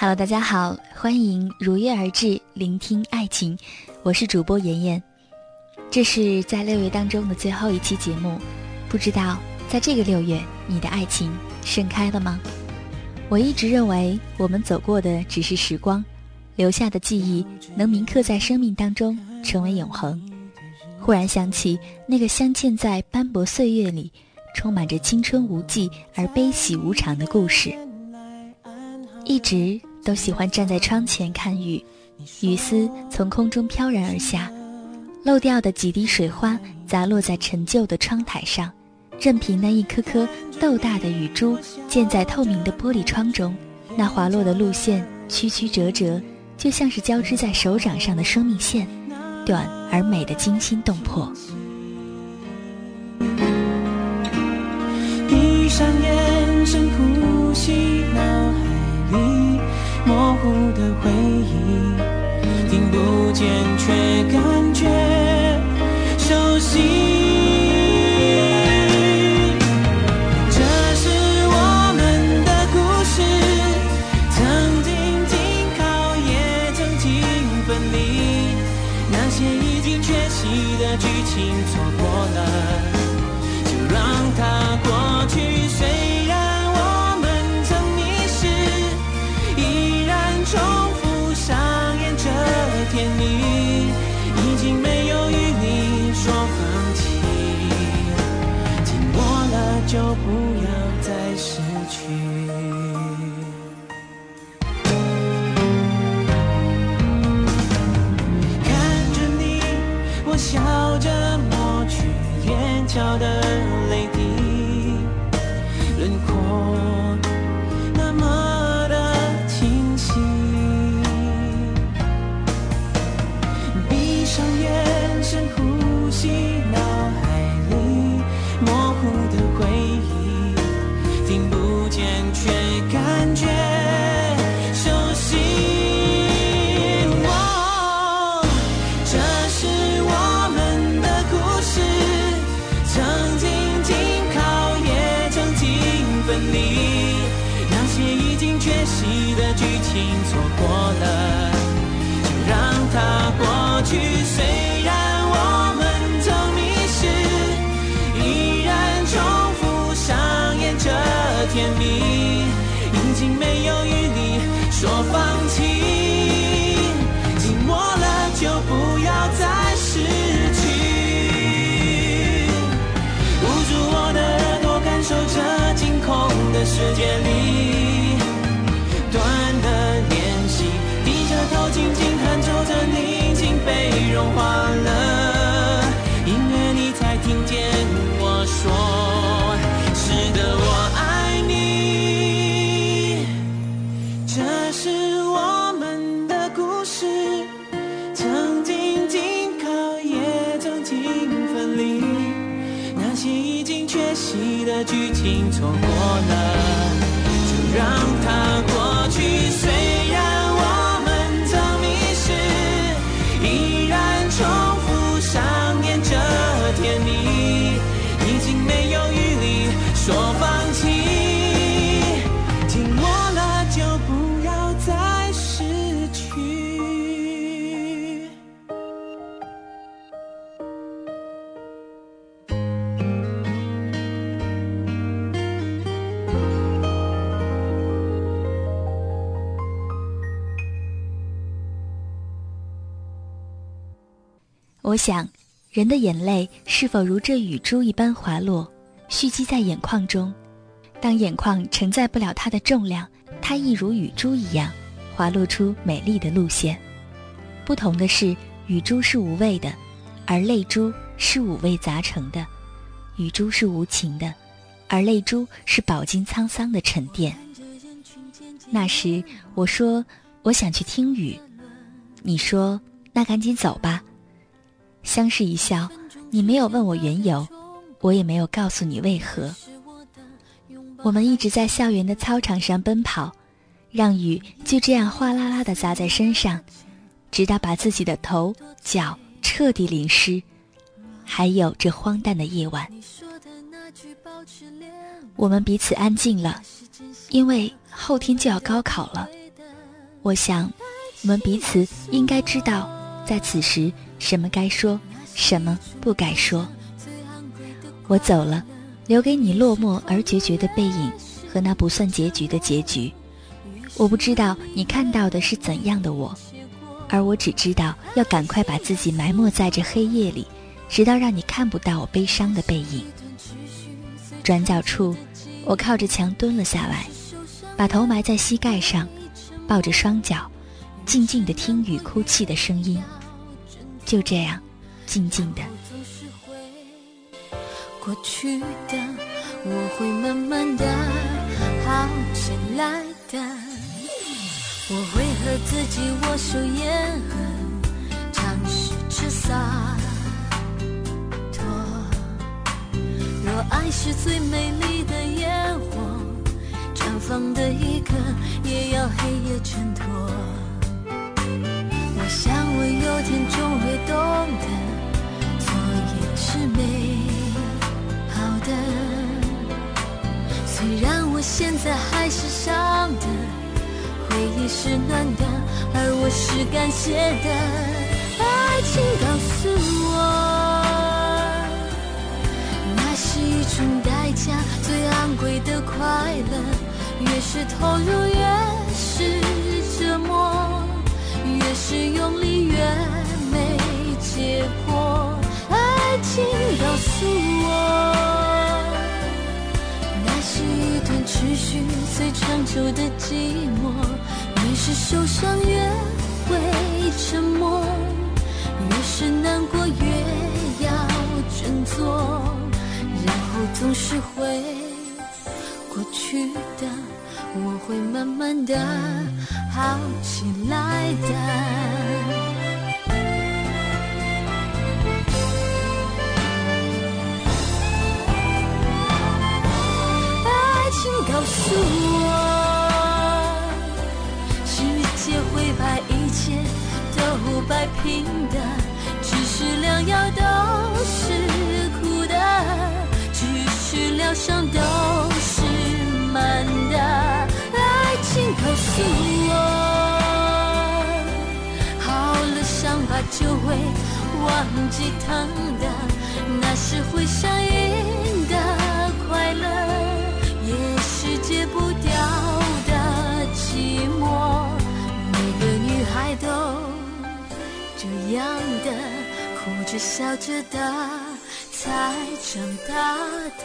Hello，大家好，欢迎如约而至，聆听爱情。我是主播妍妍，这是在六月当中的最后一期节目。不知道在这个六月，你的爱情盛开了吗？我一直认为，我们走过的只是时光，留下的记忆能铭刻在生命当中，成为永恒。忽然想起那个镶嵌在斑驳岁月里，充满着青春无际而悲喜无常的故事，一直。都喜欢站在窗前看雨，雨丝从空中飘然而下，漏掉的几滴水花砸落在陈旧的窗台上，任凭那一颗颗豆大的雨珠溅在透明的玻璃窗中，那滑落的路线曲曲折折，就像是交织在手掌上的生命线，短而美的惊心动魄。闭上眼，深呼吸，脑海里。模糊的回忆，听不见却感觉熟悉。竟没有余力说放弃，寂寞了就不要再失去，捂住我的耳朵，感受这惊恐的世界里。的剧情错过了，就让它。我想，人的眼泪是否如这雨珠一般滑落，蓄积在眼眶中？当眼眶承载不了它的重量，它亦如雨珠一样，滑落出美丽的路线。不同的是，雨珠是无味的，而泪珠是五味杂陈的。雨珠是无情的，而泪珠是饱经沧桑的沉淀。那时我说我想去听雨，你说那赶紧走吧。相视一笑，你没有问我缘由，我也没有告诉你为何。我们一直在校园的操场上奔跑，让雨就这样哗啦啦的砸在身上，直到把自己的头脚彻底淋湿。还有这荒诞的夜晚，我们彼此安静了，因为后天就要高考了。我想，我们彼此应该知道，在此时什么该说，什么不该说。我走了。留给你落寞而决绝的背影和那不算结局的结局，我不知道你看到的是怎样的我，而我只知道要赶快把自己埋没在这黑夜里，直到让你看不到我悲伤的背影。转角处，我靠着墙蹲了下来，把头埋在膝盖上，抱着双脚，静静地听雨哭泣的声音。就这样，静静的。过去的，我会慢慢的好起来的。我会和自己握手言和，尝试着洒脱。若爱是最美丽的烟火，绽放的一刻也要黑夜衬托。我想我有是感谢的。爱情告诉我，那是一种代价，最昂贵的快乐。越是投入，越是折磨；越是用力，越没结果。爱情告诉我。那是一段持续最长久的寂寞，越是受伤越会沉默，越是难过越要振作，然后总是会过去的，我会慢慢的好起来的。爱情告诉我，切都摆平的，只是良药都是苦的，只是疗伤都是慢的。爱情告诉我，好了伤疤就会忘记疼的，那是会想着笑着的才长大的。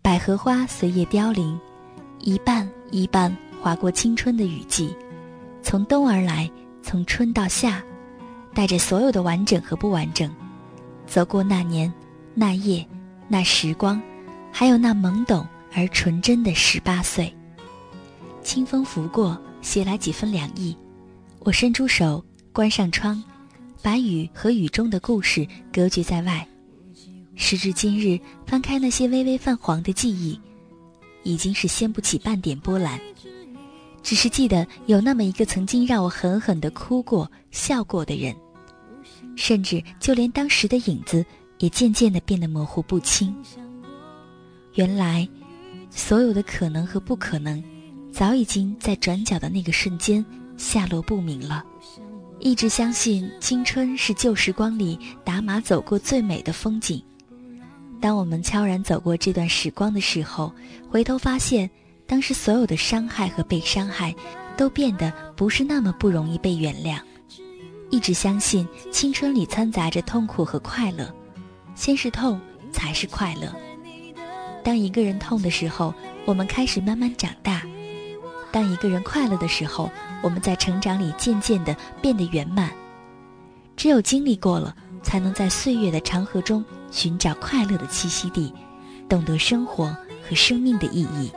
百合花随叶凋零，一半。一半划过青春的雨季，从冬而来，从春到夏，带着所有的完整和不完整，走过那年、那夜、那时光，还有那懵懂而纯真的十八岁。清风拂过，携来几分凉意。我伸出手，关上窗，把雨和雨中的故事隔绝在外。时至今日，翻开那些微微泛黄的记忆。已经是掀不起半点波澜，只是记得有那么一个曾经让我狠狠的哭过、笑过的人，甚至就连当时的影子也渐渐的变得模糊不清。原来，所有的可能和不可能，早已经在转角的那个瞬间下落不明了。一直相信青春是旧时光里打马走过最美的风景。当我们悄然走过这段时光的时候，回头发现，当时所有的伤害和被伤害，都变得不是那么不容易被原谅。一直相信青春里掺杂着痛苦和快乐，先是痛才是快乐。当一个人痛的时候，我们开始慢慢长大；当一个人快乐的时候，我们在成长里渐渐的变得圆满。只有经历过了，才能在岁月的长河中寻找快乐的栖息地，懂得生活和生命的意义。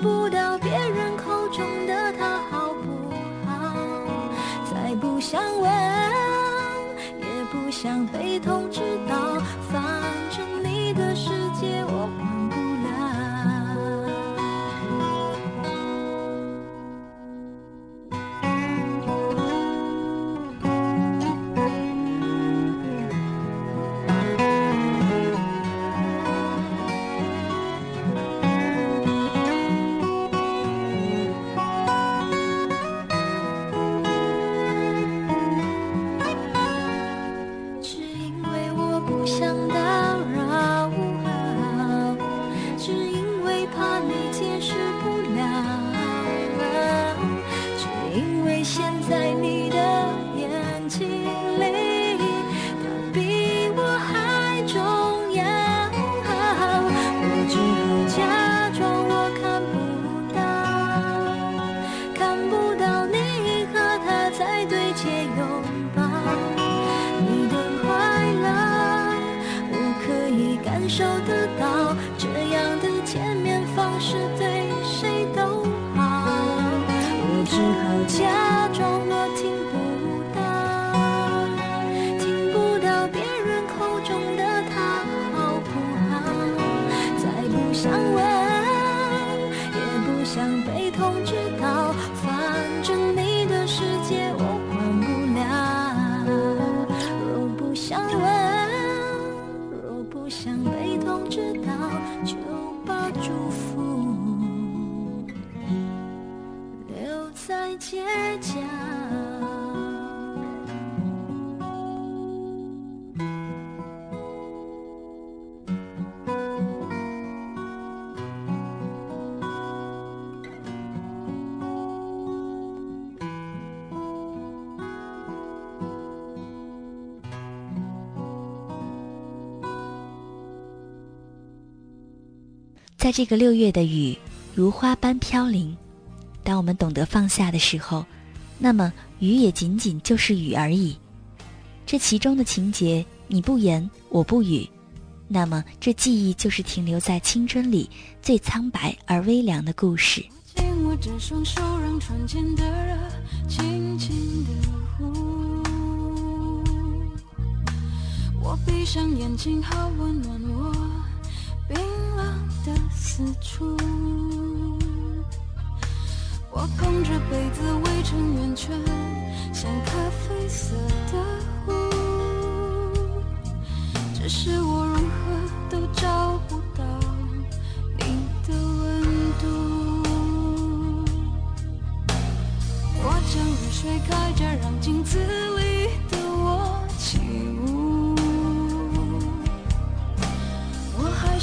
不到别人口中的他好不好再不想问不想被通知到就把祝福留在街在这个六月的雨，如花般飘零。当我们懂得放下的时候，那么雨也仅仅就是雨而已。这其中的情节，你不言，我不语，那么这记忆就是停留在青春里最苍白而微凉的故事。我闭上眼睛，好温暖我。四处，我捧着杯子围成圆圈，像咖啡色的湖。只是我如何都找不到你的温度。我将热水开着，让镜子里的我起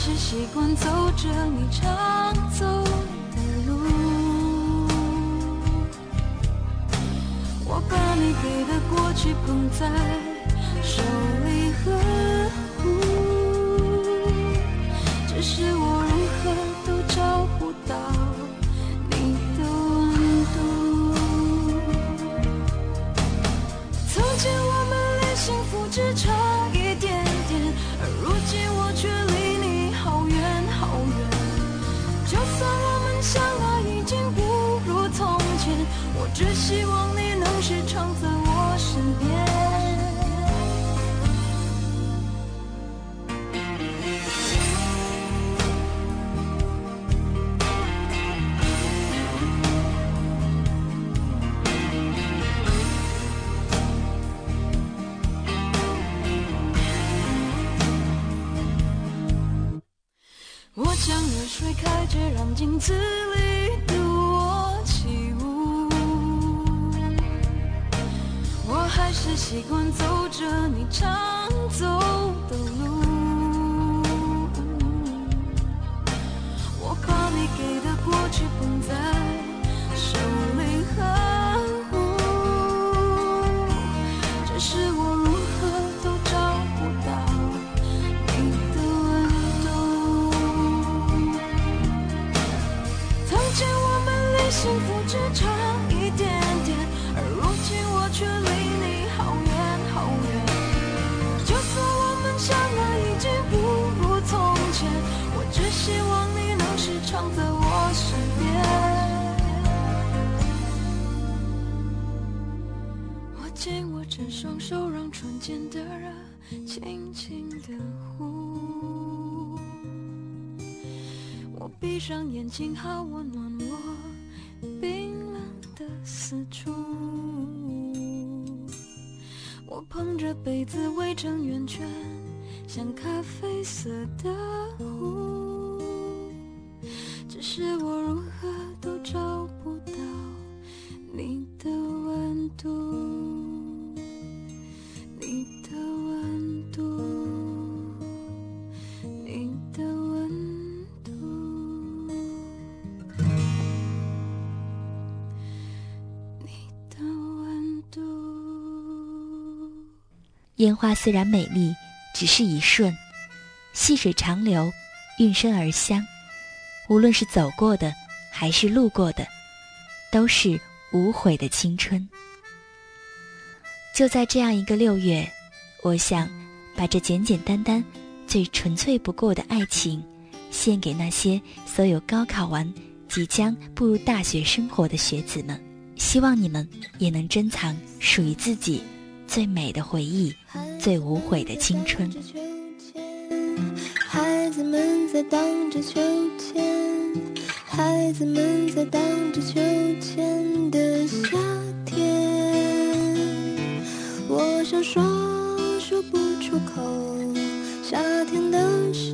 是习惯走。着你常走的路，我把你给的过去捧在手里呵护，只是我希望你能时常在我身边。我将热水开着，让镜子里习惯走着你常走双手让唇间的热，轻轻的呼。我闭上眼睛，好温暖我冰冷的四处。我捧着杯子围成圆圈，像咖啡色的湖。烟花虽然美丽，只是一瞬；细水长流，运生而香。无论是走过的，还是路过的，都是无悔的青春。就在这样一个六月，我想把这简简单单、最纯粹不过的爱情，献给那些所有高考完、即将步入大学生活的学子们。希望你们也能珍藏属于自己最美的回忆，最无悔的青春。孩子们在荡着秋千，孩子们在荡着秋千的夏天。我想说，说不出口。夏天的事